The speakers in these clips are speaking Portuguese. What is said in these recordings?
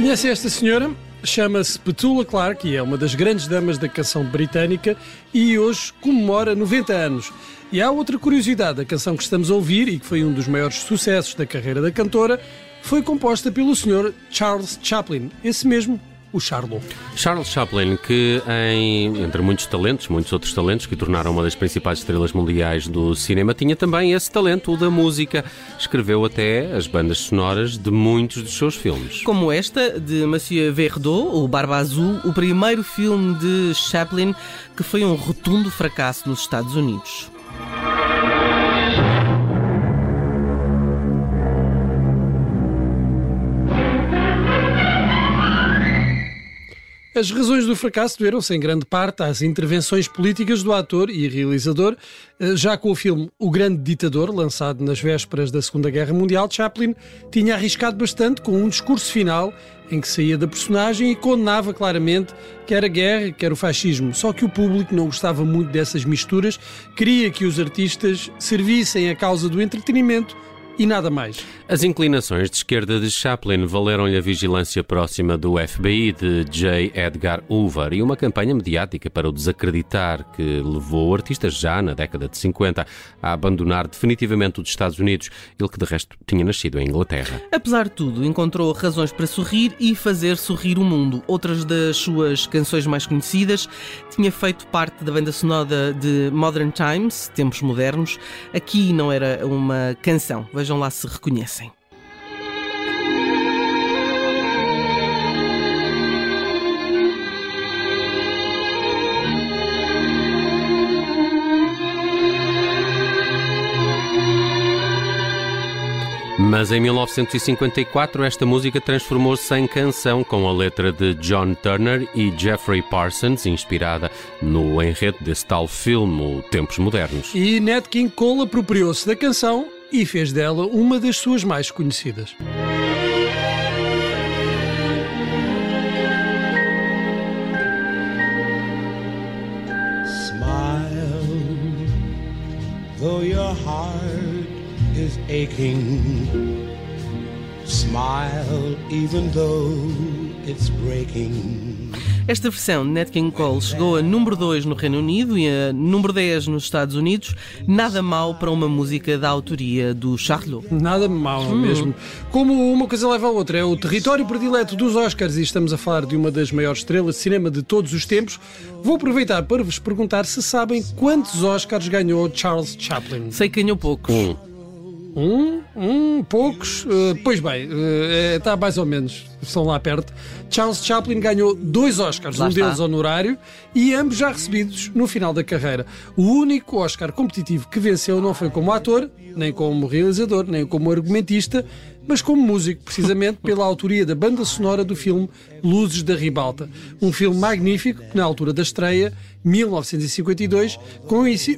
Conhece esta senhora? Chama-se Petula Clark e é uma das grandes damas da canção britânica e hoje comemora 90 anos. E há outra curiosidade: a canção que estamos a ouvir e que foi um dos maiores sucessos da carreira da cantora foi composta pelo Sr. Charles Chaplin, esse mesmo o Charlot. Charles Chaplin, que em, entre muitos talentos, muitos outros talentos que tornaram uma das principais estrelas mundiais do cinema, tinha também esse talento, o da música. Escreveu até as bandas sonoras de muitos dos seus filmes. Como esta, de Monsieur Verdot, o Barba Azul, o primeiro filme de Chaplin que foi um rotundo fracasso nos Estados Unidos. As razões do fracasso deveram-se em grande parte às intervenções políticas do ator e realizador. Eh, já com o filme O Grande Ditador, lançado nas vésperas da Segunda Guerra Mundial, Chaplin tinha arriscado bastante com um discurso final em que saía da personagem e condenava claramente quer a guerra, quer o fascismo. Só que o público não gostava muito dessas misturas, queria que os artistas servissem a causa do entretenimento e nada mais. As inclinações de esquerda de Chaplin valeram-lhe a vigilância próxima do FBI de J. Edgar Hoover e uma campanha mediática para o desacreditar que levou o artista já na década de 50 a abandonar definitivamente os Estados Unidos, ele que de resto tinha nascido em Inglaterra. Apesar de tudo, encontrou razões para sorrir e fazer sorrir o mundo. Outras das suas canções mais conhecidas tinha feito parte da banda sonora de Modern Times, Tempos Modernos. Aqui não era uma canção. Veja Vejam lá se reconhecem. Mas em 1954 esta música transformou-se em canção com a letra de John Turner e Jeffrey Parsons, inspirada no enredo desse tal filme, Tempos Modernos. E Nat King Cole apropriou-se da canção e fez dela uma das suas mais conhecidas. Though your heart is aching. Smile, even though it's breaking. Esta versão de Nat King Cole chegou a número 2 no Reino Unido e a número 10 nos Estados Unidos. Nada mal para uma música da autoria do Charlot. Nada mal hum. mesmo. Como uma coisa leva a outra, é o território predileto dos Oscars e estamos a falar de uma das maiores estrelas de cinema de todos os tempos. Vou aproveitar para vos perguntar se sabem quantos Oscars ganhou Charles Chaplin. Sei que ganhou poucos. Um. Um, um, poucos. Uh, pois bem, uh, está mais ou menos, estão lá perto. Charles Chaplin ganhou dois Oscars, lá um está. deles honorário, e ambos já recebidos no final da carreira. O único Oscar competitivo que venceu não foi como ator, nem como realizador, nem como argumentista, mas como músico, precisamente pela autoria da banda sonora do filme Luzes da Ribalta. Um filme magnífico que, na altura da estreia, 1952,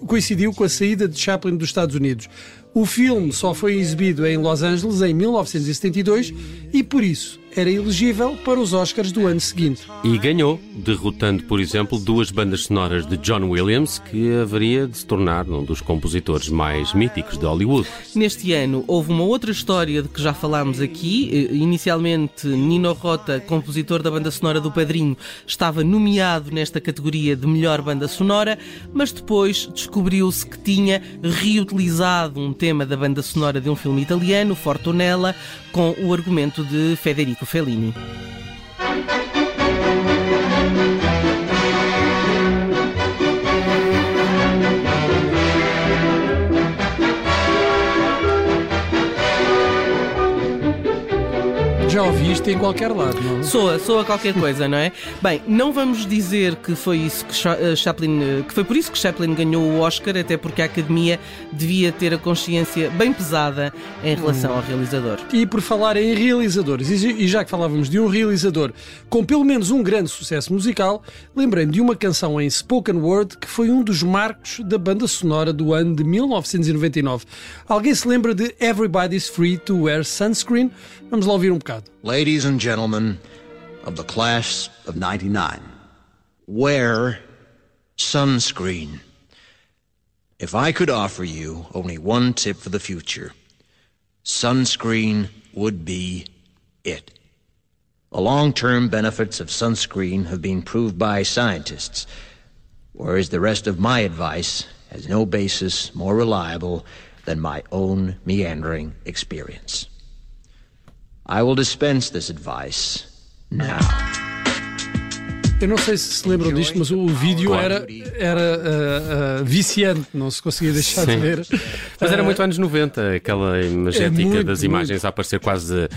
coincidiu com a saída de Chaplin dos Estados Unidos. O filme só foi exibido em Los Angeles em 1972 e, por isso, era elegível para os Oscars do ano seguinte. E ganhou, derrotando, por exemplo, duas bandas sonoras de John Williams, que haveria de se tornar um dos compositores mais míticos de Hollywood. Neste ano houve uma outra história de que já falámos aqui. Eh, inicialmente, Nino Rota, compositor da banda sonora do Padrinho, estava nomeado nesta categoria de melhor banda sonora, mas depois descobriu-se que tinha reutilizado um tema da banda sonora de um filme italiano, Fortunella, com o argumento de Federico Fellini. Já ouvi isto em qualquer lado, não? É? Soa, soa qualquer coisa, não é? Bem, não vamos dizer que foi isso que eh, Chaplin, eh, que foi por isso que Chaplin ganhou o Oscar, até porque a Academia devia ter a consciência bem pesada em relação hum. ao realizador. E por falar em realizadores, e já que falávamos de um realizador com pelo menos um grande sucesso musical, lembrei de uma canção em spoken word que foi um dos marcos da banda sonora do ano de 1999. Alguém se lembra de Everybody's Free to Wear Sunscreen? Vamos lá ouvir um bocado. Ladies and gentlemen of the class of 99, wear sunscreen. If I could offer you only one tip for the future, sunscreen would be it. The long term benefits of sunscreen have been proved by scientists, whereas the rest of my advice has no basis more reliable than my own meandering experience. I will dispense this advice now. Eu não sei se se lembram disto, mas o vídeo era, era uh, uh, viciante, não se conseguia deixar de Sim. ver. Mas era Uh, muito anos 90, aquela imagética É muito, das imagens a aparecer quase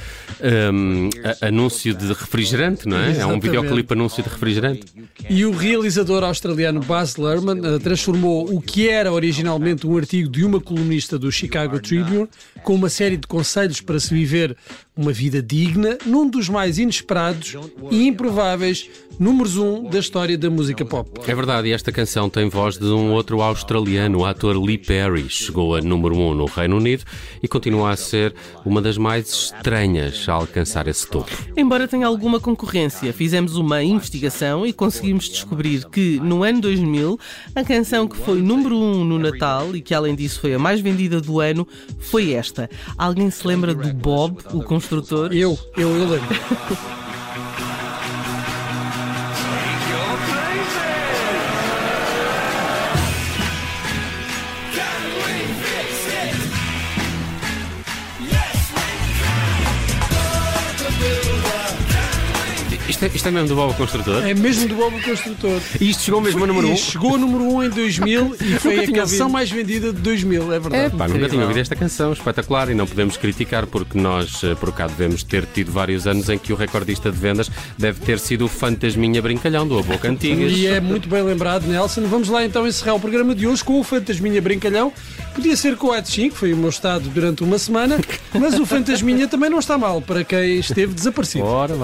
hum, a- anúncio de refrigerante, não é? É um Exatamente. videoclipe anúncio de refrigerante. E o realizador australiano Baz Luhrmann uh, transformou o que era originalmente um artigo de uma colunista do Chicago Tribune com uma série de conselhos para se viver uma vida digna num dos mais inesperados e improváveis números um da história da música pop. É verdade, e esta canção tem voz de um outro australiano, o ator Lee Perry. Chegou a número 1 um no Reino Unido e continua a ser uma das mais estranhas a alcançar esse topo. Embora tenha alguma concorrência, fizemos uma investigação e conseguimos descobrir que, no ano 2000, a canção que foi número 1 um no Natal e que, além disso, foi a mais vendida do ano, foi esta. Alguém se lembra do Bob, o construtor? Eu, eu, eu lembro. Isto é, isto é mesmo do Bob Construtor? É mesmo do Bob o Construtor. E isto chegou mesmo a número 1? E Um? chegou a número 1 um em 2000 e foi a canção ouvido. mais vendida de 2000, é verdade. É, pá, nunca tinha ouvido esta canção, espetacular, e não podemos criticar, porque nós, eh, por cá, devemos ter tido vários anos em que o recordista de vendas deve ter sido o Fantasminha Brincalhão, do A Boca Antigas. E é muito bem lembrado, Nelson. Vamos lá então encerrar o programa de hoje com o Fantasminha Brincalhão. Podia ser com o Etchin, que foi o meu estado durante uma semana, mas o Fantasminha também não está mal para quem esteve desaparecido. Ora,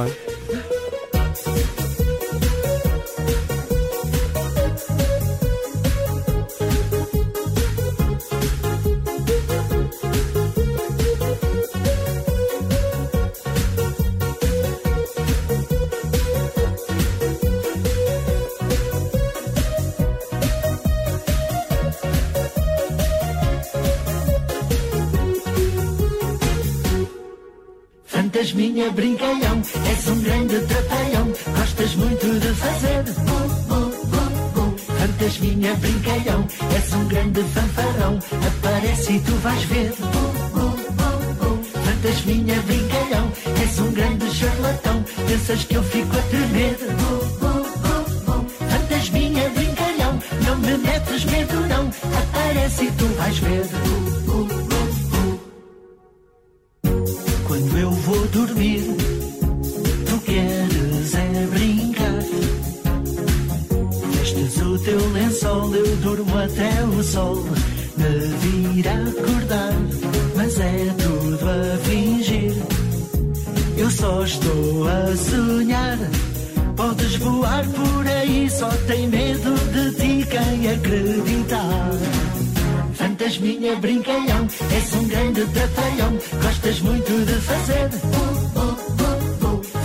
Fantasminha brincalhão, és um grande trapalhão, gostas muito de fazer. bu, bu, bu, bu. Fantasminha brincalhão, és um grande fanfarrão, aparece e tu vais ver. Bu. Fantasminha brincalhão, és um grande charlatão, pensas que eu fico a até o sol me vir acordar. Mas é tudo a fingir, eu só estou a sonhar. Podes voar por aí, só tem medo de ti quem acreditar. Fantasminha brincalhão, és um grande trapalhão, gostas muito de fazer.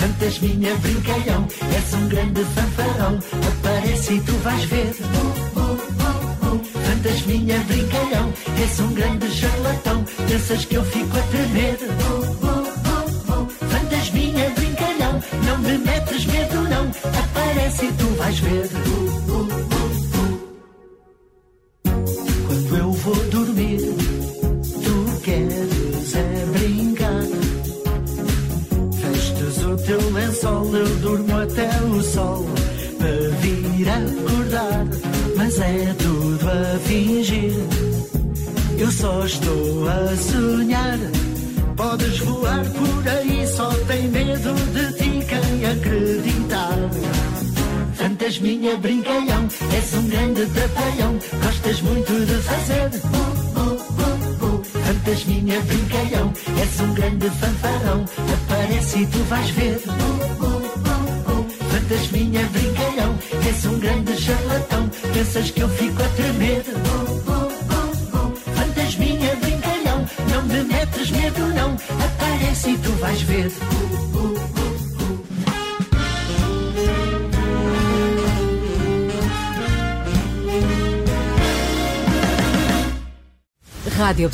Fantasminha brincalhão, és um grande fanfarrão, aparece e tu vais ver. Bu. Fantasminha brincalhão, és um grande charlatão, pensas que eu fico a tremer. Bu, bu, bu, bu. Fantasminha brincalhão, não me metes medo não, aparece e tu vais ver. Bu. Quando eu vou dormir, tu queres é brincar. Vestes o teu lençol, eu durmo até o sol para vir acordar. Mas é tudo a fingir, eu só estou a sonhar. Podes voar por aí, só tem medo de ti quem acreditar. Fantasminha brincalhão, és um grande trapalhão, gostas muito de fazer. Fantasminha brincalhão, és um grande fanfarrão, aparece e tu vais ver. Bu. Fantasminha brincalhão, és um grande charlatão, pensas que eu fico a tremer. Bu, bu, bu, bu. Fantasminha brincalhão, não me metes medo não, aparece e tu vais ver. Bu, bu. Rádio